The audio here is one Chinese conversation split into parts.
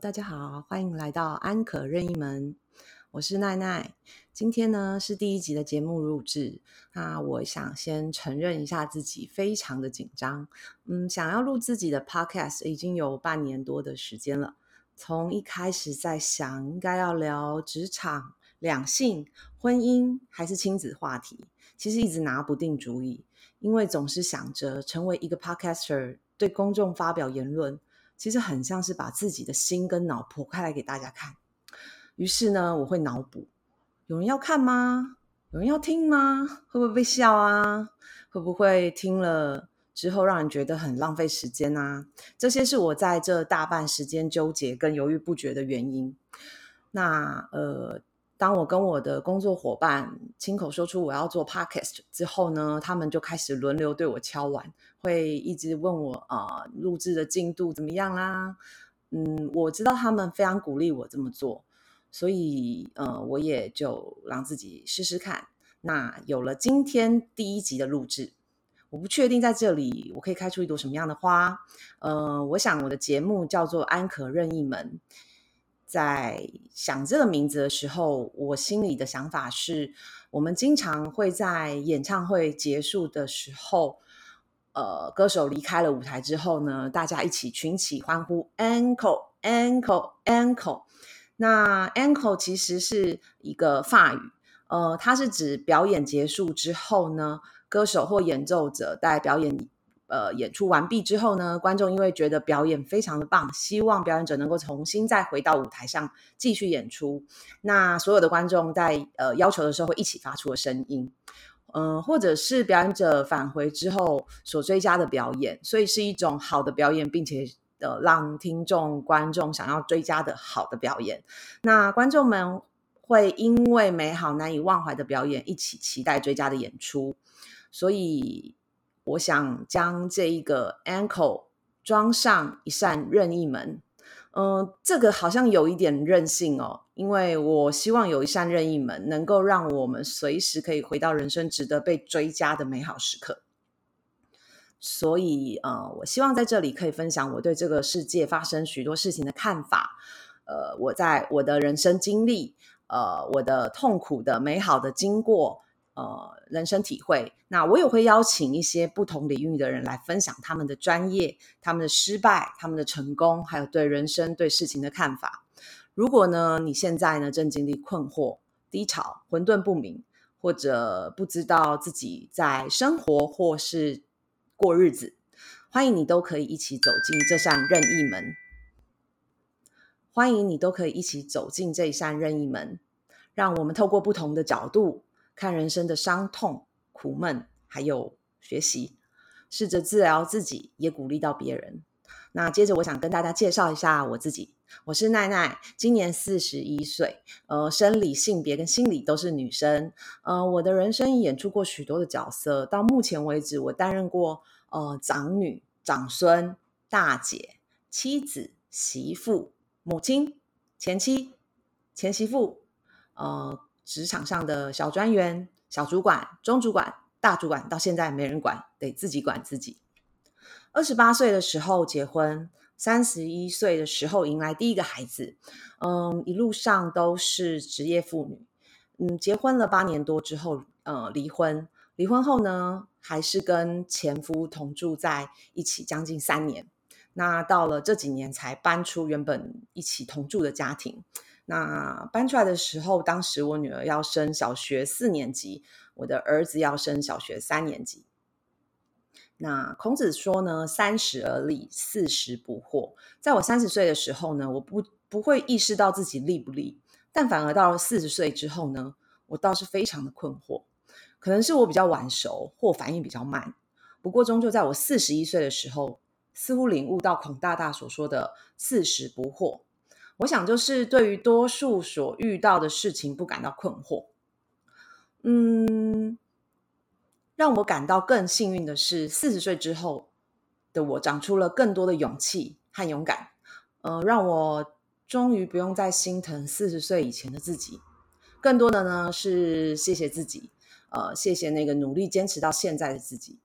大家好，欢迎来到安可任意门，我是奈奈。今天呢是第一集的节目录制，那我想先承认一下自己非常的紧张。嗯，想要录自己的 podcast 已经有半年多的时间了，从一开始在想应该要聊职场、两性、婚姻还是亲子话题，其实一直拿不定主意，因为总是想着成为一个 podcaster，对公众发表言论。其实很像是把自己的心跟脑剖开来给大家看。于是呢，我会脑补：有人要看吗？有人要听吗？会不会被笑啊？会不会听了之后让人觉得很浪费时间啊？这些是我在这大半时间纠结跟犹豫不决的原因。那呃。当我跟我的工作伙伴亲口说出我要做 podcast 之后呢，他们就开始轮流对我敲碗，会一直问我啊，录制的进度怎么样啦？嗯，我知道他们非常鼓励我这么做，所以呃，我也就让自己试试看。那有了今天第一集的录制，我不确定在这里我可以开出一朵什么样的花。呃，我想我的节目叫做安可任意门。在想这个名字的时候，我心里的想法是，我们经常会在演唱会结束的时候，呃，歌手离开了舞台之后呢，大家一起群起欢呼，encore，encore，encore。那 encore 其实是一个法语，呃，它是指表演结束之后呢，歌手或演奏者在表演。呃，演出完毕之后呢，观众因为觉得表演非常的棒，希望表演者能够重新再回到舞台上继续演出。那所有的观众在呃要求的时候，会一起发出的声音，嗯，或者是表演者返回之后所追加的表演，所以是一种好的表演，并且呃让听众观众想要追加的好的表演。那观众们会因为美好难以忘怀的表演，一起期待追加的演出，所以。我想将这一个 ankle 装上一扇任意门，嗯，这个好像有一点任性哦，因为我希望有一扇任意门，能够让我们随时可以回到人生值得被追加的美好时刻。所以，呃，我希望在这里可以分享我对这个世界发生许多事情的看法，呃，我在我的人生经历，呃，我的痛苦的、美好的经过。呃，人生体会，那我也会邀请一些不同领域的人来分享他们的专业、他们的失败、他们的成功，还有对人生、对事情的看法。如果呢，你现在呢正经历困惑、低潮、混沌不明，或者不知道自己在生活或是过日子，欢迎你都可以一起走进这扇任意门。欢迎你都可以一起走进这一扇任意门，让我们透过不同的角度。看人生的伤痛、苦闷，还有学习，试着治疗自己，也鼓励到别人。那接着，我想跟大家介绍一下我自己。我是奈奈，今年四十一岁，呃，生理性别跟心理都是女生。呃，我的人生演出过许多的角色，到目前为止，我担任过呃长女、长孙、大姐、妻子、媳妇、母亲、前妻、前媳妇，呃。职场上的小专员、小主管、中主管、大主管，到现在没人管，得自己管自己。二十八岁的时候结婚，三十一岁的时候迎来第一个孩子。嗯，一路上都是职业妇女。嗯，结婚了八年多之后，呃，离婚。离婚后呢，还是跟前夫同住在一起将近三年。那到了这几年才搬出原本一起同住的家庭。那搬出来的时候，当时我女儿要升小学四年级，我的儿子要升小学三年级。那孔子说呢：“三十而立，四十不惑。”在我三十岁的时候呢，我不不会意识到自己立不立，但反而到了四十岁之后呢，我倒是非常的困惑。可能是我比较晚熟，或反应比较慢。不过终究在我四十一岁的时候，似乎领悟到孔大大所说的“四十不惑”。我想，就是对于多数所遇到的事情不感到困惑。嗯，让我感到更幸运的是，四十岁之后的我长出了更多的勇气和勇敢。呃，让我终于不用再心疼四十岁以前的自己。更多的呢，是谢谢自己，呃，谢谢那个努力坚持到现在的自己。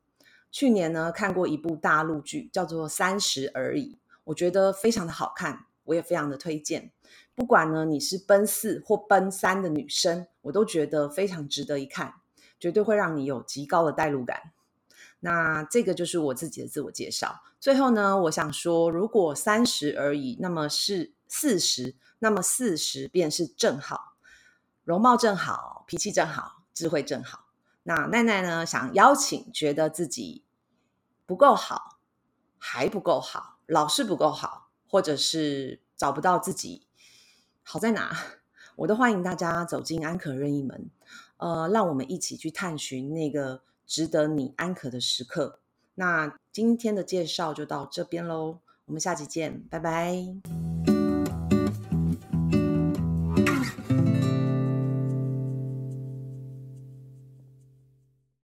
去年呢，看过一部大陆剧，叫做《三十而已》，我觉得非常的好看。我也非常的推荐。不管呢你是奔四或奔三的女生，我都觉得非常值得一看，绝对会让你有极高的代入感。那这个就是我自己的自我介绍。最后呢，我想说，如果三十而已，那么是四十，那么四十便是正好，容貌正好，脾气正好，智慧正好。那奈奈呢，想邀请觉得自己不够好，还不够好，老是不够好，或者是找不到自己好在哪，我都欢迎大家走进安可任意门，呃，让我们一起去探寻那个。值得你安可的时刻。那今天的介绍就到这边喽，我们下期见，拜拜。